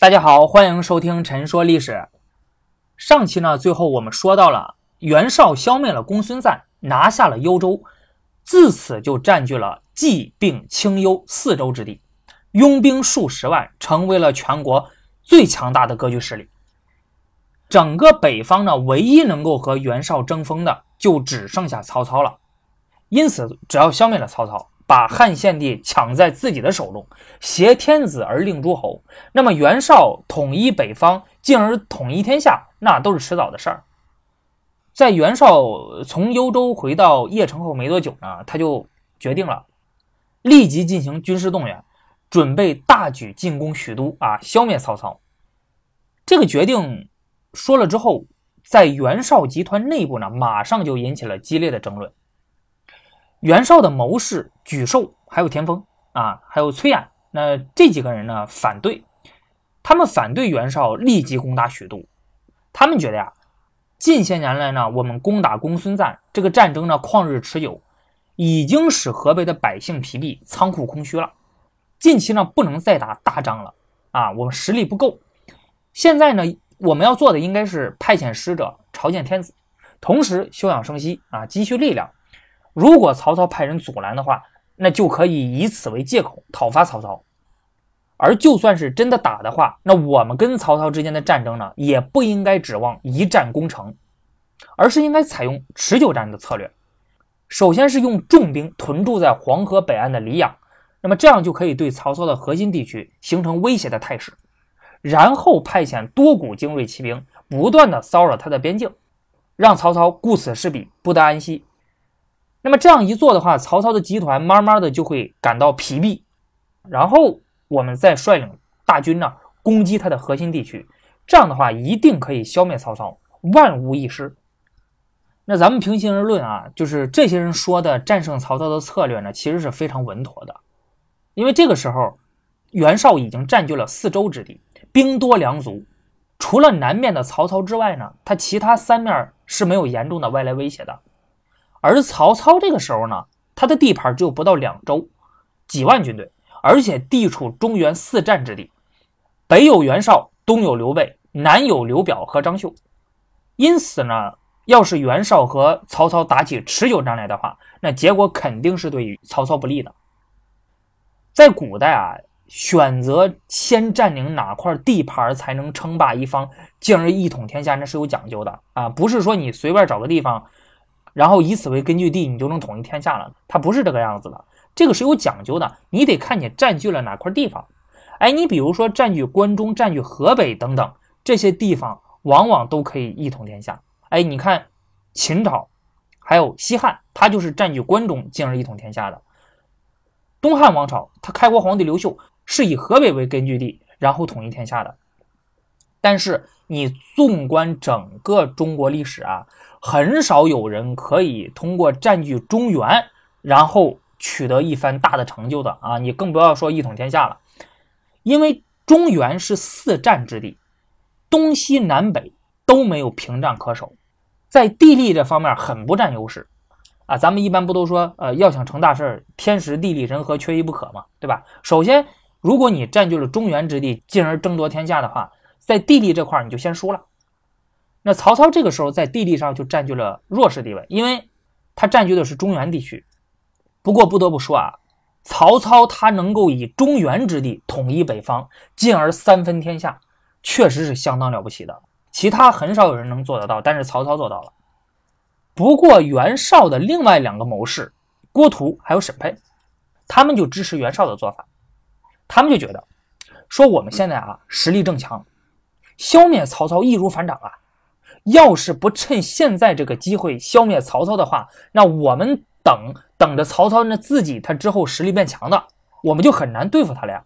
大家好，欢迎收听《陈说历史》。上期呢，最后我们说到了袁绍消灭了公孙瓒，拿下了幽州，自此就占据了冀并青幽四州之地，拥兵数十万，成为了全国最强大的割据势力。整个北方呢，唯一能够和袁绍争锋的，就只剩下曹操了。因此，只要消灭了曹操，把汉献帝抢在自己的手中，挟天子而令诸侯，那么袁绍统一北方，进而统一天下，那都是迟早的事儿。在袁绍从幽州回到邺城后没多久呢，他就决定了立即进行军事动员，准备大举进攻许都啊，消灭曹操。这个决定说了之后，在袁绍集团内部呢，马上就引起了激烈的争论。袁绍的谋士沮授，还有田丰啊，还有崔琰，那这几个人呢反对，他们反对袁绍立即攻打许都。他们觉得呀，近些年来呢，我们攻打公孙瓒这个战争呢旷日持久，已经使河北的百姓疲弊，仓库空虚了。近期呢不能再打大仗了啊，我们实力不够。现在呢，我们要做的应该是派遣使者朝见天子，同时休养生息啊，积蓄力量。如果曹操派人阻拦的话，那就可以以此为借口讨伐曹操。而就算是真的打的话，那我们跟曹操之间的战争呢，也不应该指望一战攻城，而是应该采用持久战的策略。首先是用重兵屯驻在黄河北岸的黎阳，那么这样就可以对曹操的核心地区形成威胁的态势。然后派遣多股精锐骑兵，不断的骚扰他的边境，让曹操顾此失彼，不得安息。那么这样一做的话，曹操的集团慢慢的就会感到疲惫，然后我们再率领大军呢攻击他的核心地区，这样的话一定可以消灭曹操，万无一失。那咱们平心而论啊，就是这些人说的战胜曹操的策略呢，其实是非常稳妥的，因为这个时候袁绍已经占据了四州之地，兵多粮足，除了南面的曹操之外呢，他其他三面是没有严重的外来威胁的。而曹操这个时候呢，他的地盘只有不到两州，几万军队，而且地处中原四战之地，北有袁绍，东有刘备，南有刘表和张绣。因此呢，要是袁绍和曹操打起持久战来的话，那结果肯定是对于曹操不利的。在古代啊，选择先占领哪块地盘才能称霸一方，进而一统天下，那是有讲究的啊，不是说你随便找个地方。然后以此为根据地，你就能统一天下了？它不是这个样子的，这个是有讲究的。你得看你占据了哪块地方。哎，你比如说占据关中、占据河北等等这些地方，往往都可以一统天下。哎，你看秦朝，还有西汉，他就是占据关中，进而一统天下的。东汉王朝，他开国皇帝刘秀是以河北为根据地，然后统一天下的。但是你纵观整个中国历史啊。很少有人可以通过占据中原，然后取得一番大的成就的啊！你更不要说一统天下了，因为中原是四战之地，东西南北都没有屏障可守，在地利这方面很不占优势啊！咱们一般不都说，呃，要想成大事儿天时地利人和缺一不可嘛，对吧？首先，如果你占据了中原之地，进而争夺天下的话，在地利这块你就先输了。那曹操这个时候在地利上就占据了弱势地位，因为他占据的是中原地区。不过不得不说啊，曹操他能够以中原之地统一北方，进而三分天下，确实是相当了不起的。其他很少有人能做得到，但是曹操做到了。不过袁绍的另外两个谋士郭图还有沈佩，他们就支持袁绍的做法，他们就觉得说我们现在啊实力正强，消灭曹操易如反掌啊。要是不趁现在这个机会消灭曹操的话，那我们等等着曹操那自己他之后实力变强的，我们就很难对付他了呀。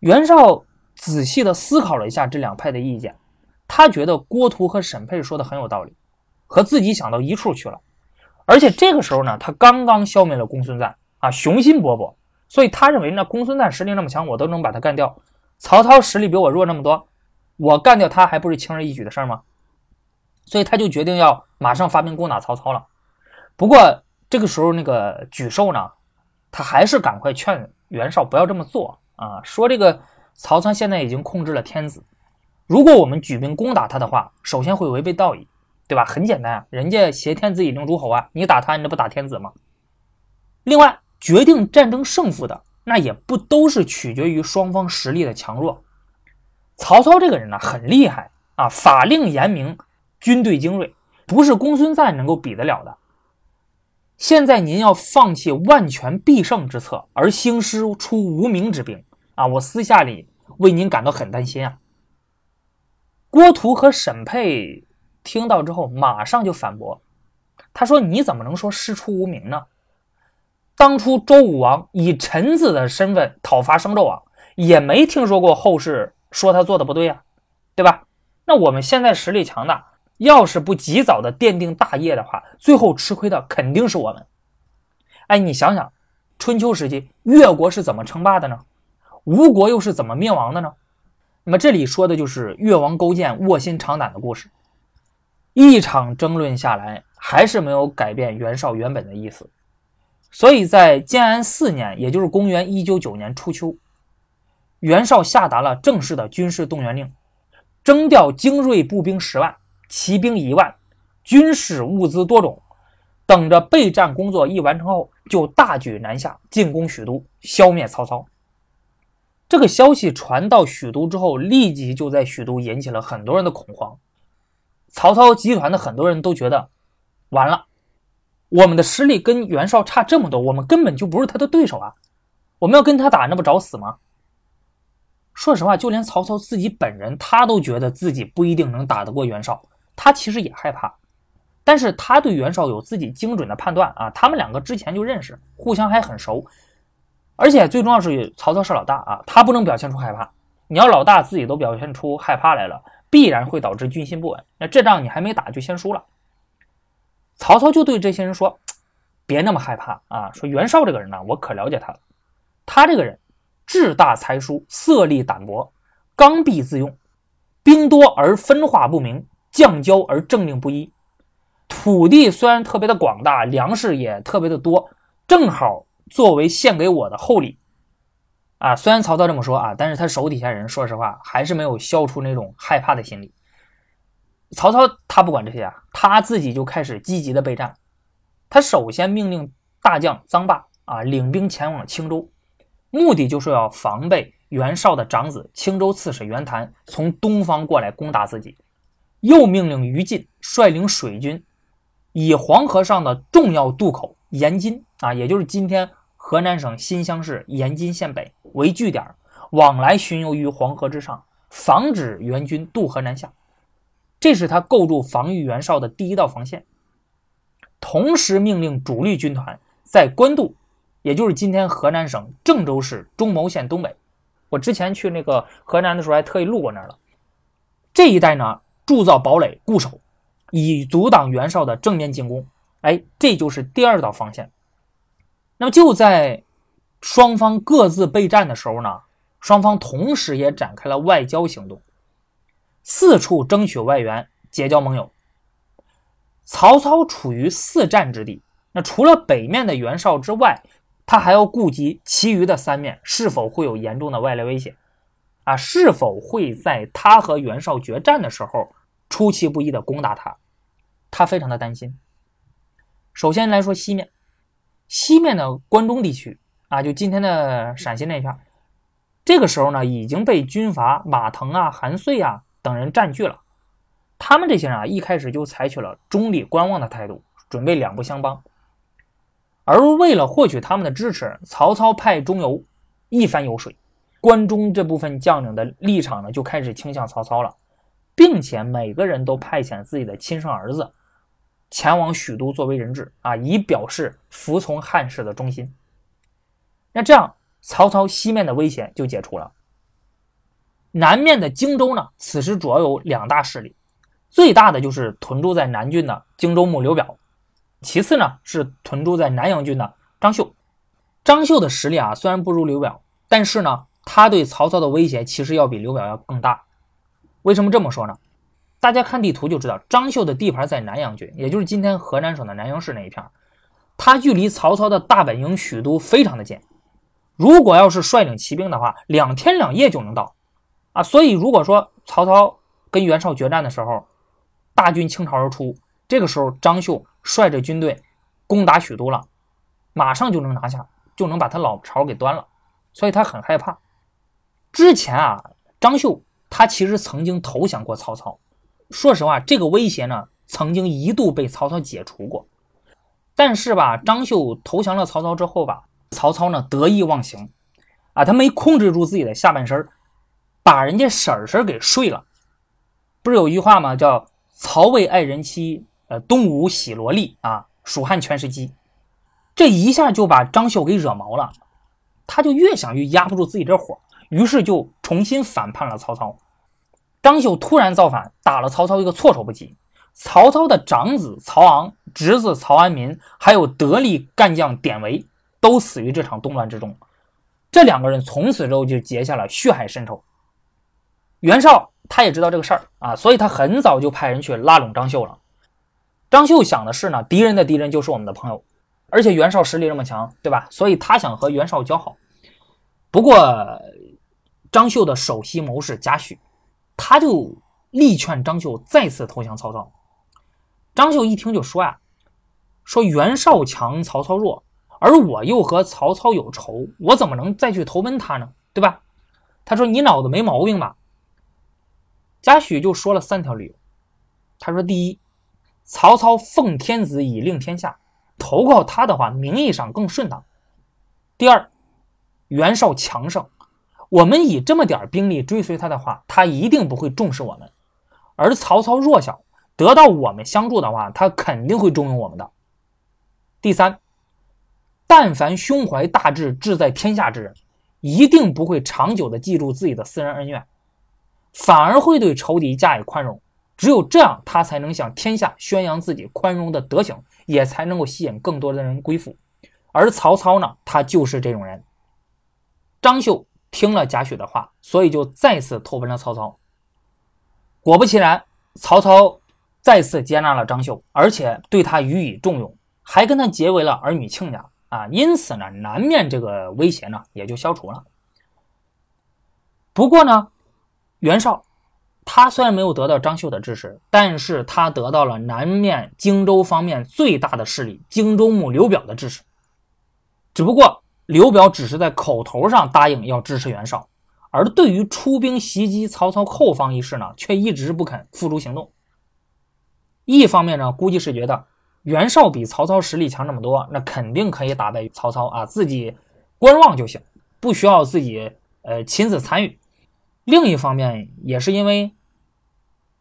袁绍仔细的思考了一下这两派的意见，他觉得郭图和沈佩说的很有道理，和自己想到一处去了。而且这个时候呢，他刚刚消灭了公孙瓒啊，雄心勃勃，所以他认为那公孙瓒实力那么强，我都能把他干掉。曹操实力比我弱那么多，我干掉他还不是轻而易举的事儿吗？所以他就决定要马上发兵攻打曹操了。不过这个时候，那个沮授呢，他还是赶快劝袁绍不要这么做啊，说这个曹操现在已经控制了天子，如果我们举兵攻打他的话，首先会违背道义，对吧？很简单啊，人家挟天子以令诸侯啊，你打他，你这不打天子吗？另外，决定战争胜负的那也不都是取决于双方实力的强弱。曹操这个人呢，很厉害啊，法令严明，军队精锐，不是公孙瓒能够比得了的。现在您要放弃万全必胜之策，而兴师出无名之兵啊！我私下里为您感到很担心啊。郭图和沈佩听到之后，马上就反驳，他说：“你怎么能说师出无名呢？当初周武王以臣子的身份讨伐商纣王，也没听说过后世说他做的不对呀，对吧？那我们现在实力强大。”要是不及早的奠定大业的话，最后吃亏的肯定是我们。哎，你想想，春秋时期越国是怎么称霸的呢？吴国又是怎么灭亡的呢？那么这里说的就是越王勾践卧薪尝胆的故事。一场争论下来，还是没有改变袁绍原本的意思。所以在建安四年，也就是公元一九九年初秋，袁绍下达了正式的军事动员令，征调精锐步兵十万。骑兵一万，军事物资多种，等着备战工作一完成后，就大举南下进攻许都，消灭曹操。这个消息传到许都之后，立即就在许都引起了很多人的恐慌。曹操集团的很多人都觉得，完了，我们的实力跟袁绍差这么多，我们根本就不是他的对手啊！我们要跟他打，那不找死吗？说实话，就连曹操自己本人，他都觉得自己不一定能打得过袁绍。他其实也害怕，但是他对袁绍有自己精准的判断啊。他们两个之前就认识，互相还很熟，而且最重要是曹操是老大啊，他不能表现出害怕。你要老大自己都表现出害怕来了，必然会导致军心不稳。那这仗你还没打就先输了。曹操就对这些人说：“别那么害怕啊！说袁绍这个人呢，我可了解他了。他这个人志大才疏，色厉胆薄，刚愎自用，兵多而分化不明。”将骄而政令不一，土地虽然特别的广大，粮食也特别的多，正好作为献给我的厚礼啊。虽然曹操这么说啊，但是他手底下人说实话还是没有消除那种害怕的心理。曹操他不管这些啊，他自己就开始积极的备战。他首先命令大将臧霸啊领兵前往青州，目的就是要防备袁绍的长子青州刺史袁谭从东方过来攻打自己。又命令于禁率领水军，以黄河上的重要渡口延津啊，也就是今天河南省新乡市延津县北为据点，往来巡游于黄河之上，防止援军渡河南下。这是他构筑防御袁绍的第一道防线。同时命令主力军团在官渡，也就是今天河南省郑州市中牟县东北。我之前去那个河南的时候，还特意路过那儿了。这一带呢。铸造堡垒固守，以阻挡袁绍的正面进攻。哎，这就是第二道防线。那么就在双方各自备战的时候呢，双方同时也展开了外交行动，四处争取外援，结交盟友。曹操处于四战之地，那除了北面的袁绍之外，他还要顾及其余的三面是否会有严重的外来威胁啊？是否会在他和袁绍决战的时候？出其不意的攻打他，他非常的担心。首先来说西面，西面的关中地区啊，就今天的陕西那片，这个时候呢已经被军阀马腾啊、韩遂啊等人占据了。他们这些人啊，一开始就采取了中立观望的态度，准备两不相帮。而为了获取他们的支持，曹操派中游一番游说，关中这部分将领的立场呢就开始倾向曹操了。并且每个人都派遣自己的亲生儿子前往许都作为人质啊，以表示服从汉室的忠心。那这样，曹操西面的威胁就解除了。南面的荆州呢，此时主要有两大势力，最大的就是屯驻在南郡的荆州牧刘表，其次呢是屯驻在南阳郡的张绣。张绣的实力啊，虽然不如刘表，但是呢，他对曹操的威胁其实要比刘表要更大。为什么这么说呢？大家看地图就知道，张绣的地盘在南阳郡，也就是今天河南省的南阳市那一片。他距离曹操的大本营许都非常的近，如果要是率领骑兵的话，两天两夜就能到。啊。所以如果说曹操跟袁绍决战的时候，大军倾巢而出，这个时候张绣率着军队攻打许都了，马上就能拿下，就能把他老巢给端了，所以他很害怕。之前啊，张绣他其实曾经投降过曹操，说实话，这个威胁呢，曾经一度被曹操解除过。但是吧，张绣投降了曹操之后吧，曹操呢得意忘形，啊，他没控制住自己的下半身，把人家婶婶给睡了。不是有一句话吗？叫“曹魏爱人妻，呃，东吴喜萝莉啊，蜀汉全是鸡”。这一下就把张绣给惹毛了，他就越想越压不住自己这火，于是就重新反叛了曹操。张绣突然造反，打了曹操一个措手不及。曹操的长子曹昂、侄子曹安民，还有得力干将典韦，都死于这场动乱之中。这两个人从此之后就结下了血海深仇。袁绍他也知道这个事儿啊，所以他很早就派人去拉拢张绣了。张绣想的是呢，敌人的敌人就是我们的朋友，而且袁绍实力这么强，对吧？所以他想和袁绍交好。不过，张绣的首席谋士贾诩，他就力劝张绣再次投降曹操。张绣一听就说呀：“说袁绍强，曹操弱，而我又和曹操有仇，我怎么能再去投奔他呢？对吧？”他说：“你脑子没毛病吧？”贾诩就说了三条理由。他说：“第一，曹操奉天子以令天下，投靠他的话，名义上更顺当。第二，袁绍强盛，我们以这么点兵力追随他的话，他一定不会重视我们；而曹操弱小。”得到我们相助的话，他肯定会重用我们的。第三，但凡胸怀大志、志在天下之人，一定不会长久的记住自己的私人恩怨，反而会对仇敌加以宽容。只有这样，他才能向天下宣扬自己宽容的德行，也才能够吸引更多的人归附。而曹操呢，他就是这种人。张绣听了贾诩的话，所以就再次投奔了曹操。果不其然，曹操。再次接纳了张绣，而且对他予以重用，还跟他结为了儿女亲家啊！因此呢，南面这个威胁呢也就消除了。不过呢，袁绍他虽然没有得到张绣的支持，但是他得到了南面荆州方面最大的势力荆州牧刘表的支持。只不过刘表只是在口头上答应要支持袁绍，而对于出兵袭击曹操后方一事呢，却一直不肯付诸行动。一方面呢，估计是觉得袁绍比曹操实力强这么多，那肯定可以打败曹操啊，自己观望就行，不需要自己呃亲自参与。另一方面，也是因为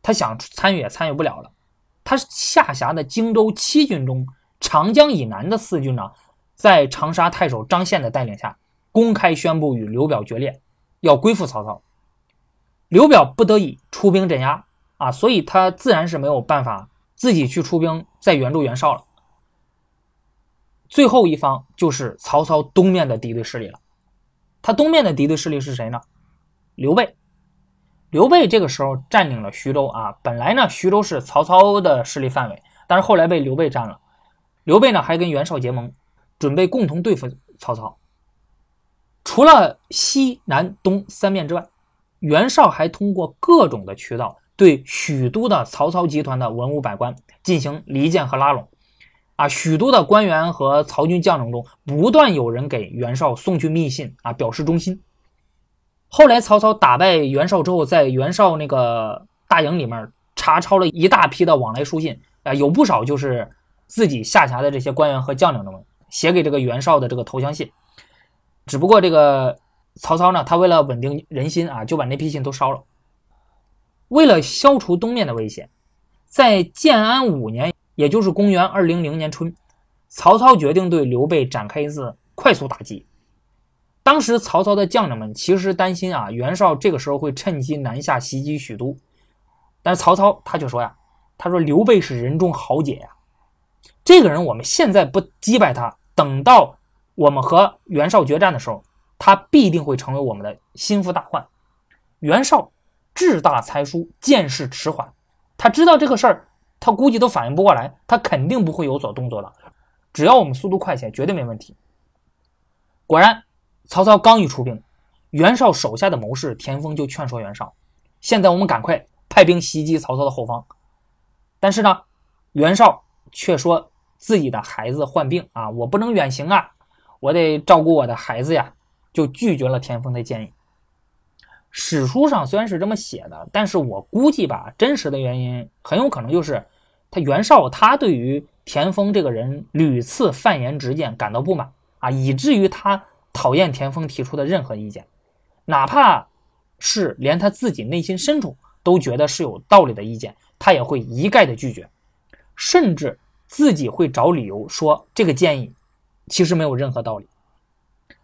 他想参与也参与不了了。他下辖的荆州七军中，长江以南的四军呢，在长沙太守张宪的带领下，公开宣布与刘表决裂，要归附曹操。刘表不得已出兵镇压啊，所以他自然是没有办法。自己去出兵再援助袁绍了。最后一方就是曹操东面的敌对势力了。他东面的敌对势力是谁呢？刘备。刘备这个时候占领了徐州啊。本来呢，徐州是曹操的势力范围，但是后来被刘备占了。刘备呢，还跟袁绍结盟，准备共同对付曹操。除了西南东三面之外，袁绍还通过各种的渠道。对许都的曹操集团的文武百官进行离间和拉拢，啊，许都的官员和曹军将领中不断有人给袁绍送去密信啊，表示忠心。后来曹操打败袁绍之后，在袁绍那个大营里面查抄了一大批的往来书信啊，有不少就是自己下辖的这些官员和将领的们写给这个袁绍的这个投降信。只不过这个曹操呢，他为了稳定人心啊，就把那批信都烧了。为了消除东面的危险，在建安五年，也就是公元二零零年春，曹操决定对刘备展开一次快速打击。当时曹操的将领们其实担心啊，袁绍这个时候会趁机南下袭击许都，但是曹操他却说呀：“他说刘备是人中豪杰呀，这个人我们现在不击败他，等到我们和袁绍决战的时候，他必定会成为我们的心腹大患。”袁绍。志大才疏，见识迟缓。他知道这个事儿，他估计都反应不过来，他肯定不会有所动作的。只要我们速度快些，绝对没问题。果然，曹操刚一出兵，袁绍手下的谋士田丰就劝说袁绍：“现在我们赶快派兵袭击曹操的后方。”但是呢，袁绍却说自己的孩子患病啊，我不能远行啊，我得照顾我的孩子呀，就拒绝了田丰的建议。史书上虽然是这么写的，但是我估计吧，真实的原因很有可能就是他袁绍他对于田丰这个人屡次犯言直谏感到不满啊，以至于他讨厌田丰提出的任何意见，哪怕是连他自己内心深处都觉得是有道理的意见，他也会一概的拒绝，甚至自己会找理由说这个建议其实没有任何道理。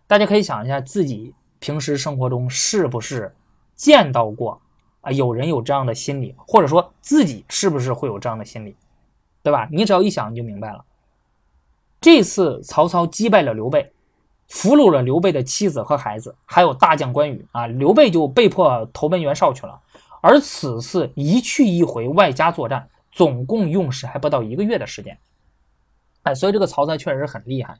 大家可以想一下自己。平时生活中是不是见到过啊？有人有这样的心理，或者说自己是不是会有这样的心理，对吧？你只要一想你就明白了。这次曹操击败了刘备，俘虏了刘备的妻子和孩子，还有大将关羽啊，刘备就被迫投奔袁绍去了。而此次一去一回外加作战，总共用时还不到一个月的时间。哎，所以这个曹操确实很厉害。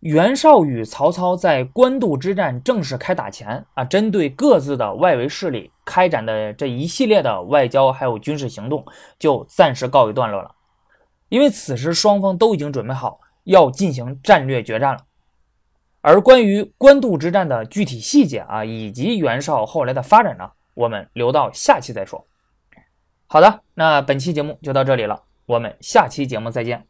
袁绍与曹操在官渡之战正式开打前啊，针对各自的外围势力开展的这一系列的外交还有军事行动，就暂时告一段落了。因为此时双方都已经准备好要进行战略决战了。而关于官渡之战的具体细节啊，以及袁绍后来的发展呢，我们留到下期再说。好的，那本期节目就到这里了，我们下期节目再见。